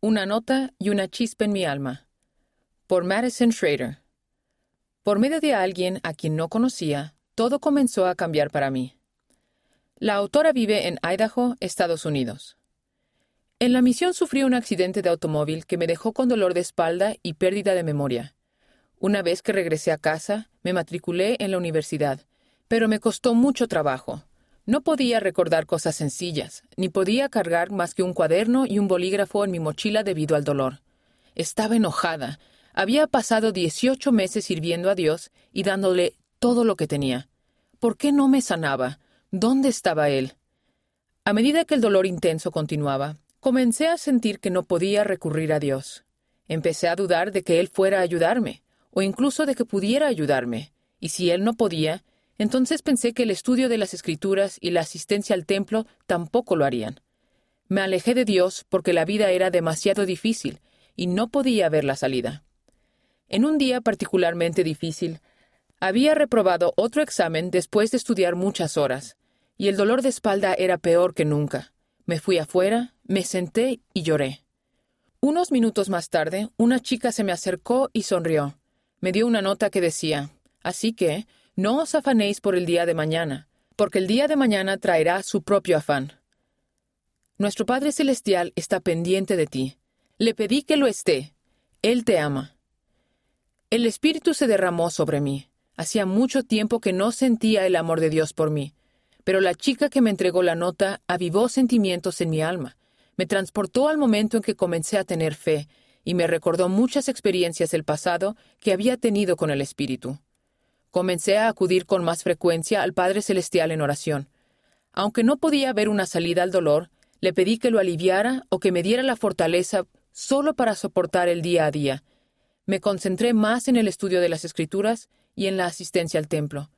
Una nota y una chispa en mi alma. Por Madison Schrader. Por medio de alguien a quien no conocía, todo comenzó a cambiar para mí. La autora vive en Idaho, Estados Unidos. En la misión sufrí un accidente de automóvil que me dejó con dolor de espalda y pérdida de memoria. Una vez que regresé a casa, me matriculé en la universidad, pero me costó mucho trabajo. No podía recordar cosas sencillas, ni podía cargar más que un cuaderno y un bolígrafo en mi mochila debido al dolor. Estaba enojada. Había pasado 18 meses sirviendo a Dios y dándole todo lo que tenía. ¿Por qué no me sanaba? ¿Dónde estaba Él? A medida que el dolor intenso continuaba, comencé a sentir que no podía recurrir a Dios. Empecé a dudar de que Él fuera a ayudarme, o incluso de que pudiera ayudarme, y si Él no podía, entonces pensé que el estudio de las escrituras y la asistencia al templo tampoco lo harían. Me alejé de Dios porque la vida era demasiado difícil y no podía ver la salida. En un día particularmente difícil, había reprobado otro examen después de estudiar muchas horas, y el dolor de espalda era peor que nunca. Me fui afuera, me senté y lloré. Unos minutos más tarde, una chica se me acercó y sonrió. Me dio una nota que decía, Así que, no os afanéis por el día de mañana, porque el día de mañana traerá su propio afán. Nuestro Padre Celestial está pendiente de ti. Le pedí que lo esté. Él te ama. El Espíritu se derramó sobre mí. Hacía mucho tiempo que no sentía el amor de Dios por mí, pero la chica que me entregó la nota avivó sentimientos en mi alma. Me transportó al momento en que comencé a tener fe y me recordó muchas experiencias del pasado que había tenido con el Espíritu. Comencé a acudir con más frecuencia al Padre Celestial en oración. Aunque no podía ver una salida al dolor, le pedí que lo aliviara o que me diera la fortaleza solo para soportar el día a día. Me concentré más en el estudio de las Escrituras y en la asistencia al templo.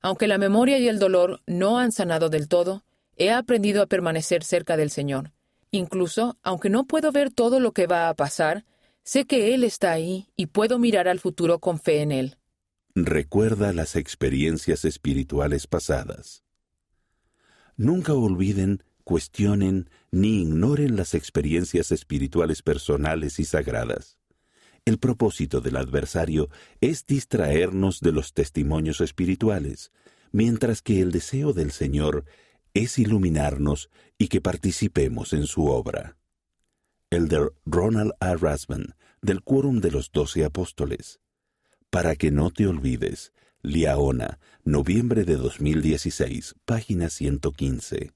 Aunque la memoria y el dolor no han sanado del todo, he aprendido a permanecer cerca del Señor. Incluso, aunque no puedo ver todo lo que va a pasar, sé que Él está ahí y puedo mirar al futuro con fe en Él. Recuerda las experiencias espirituales pasadas. Nunca olviden, cuestionen ni ignoren las experiencias espirituales personales y sagradas. El propósito del adversario es distraernos de los testimonios espirituales, mientras que el deseo del Señor es iluminarnos y que participemos en su obra. Elder Ronald A. Rasman, del Quórum de los Doce Apóstoles, para que no te olvides. Liaona, noviembre de 2016, página 115.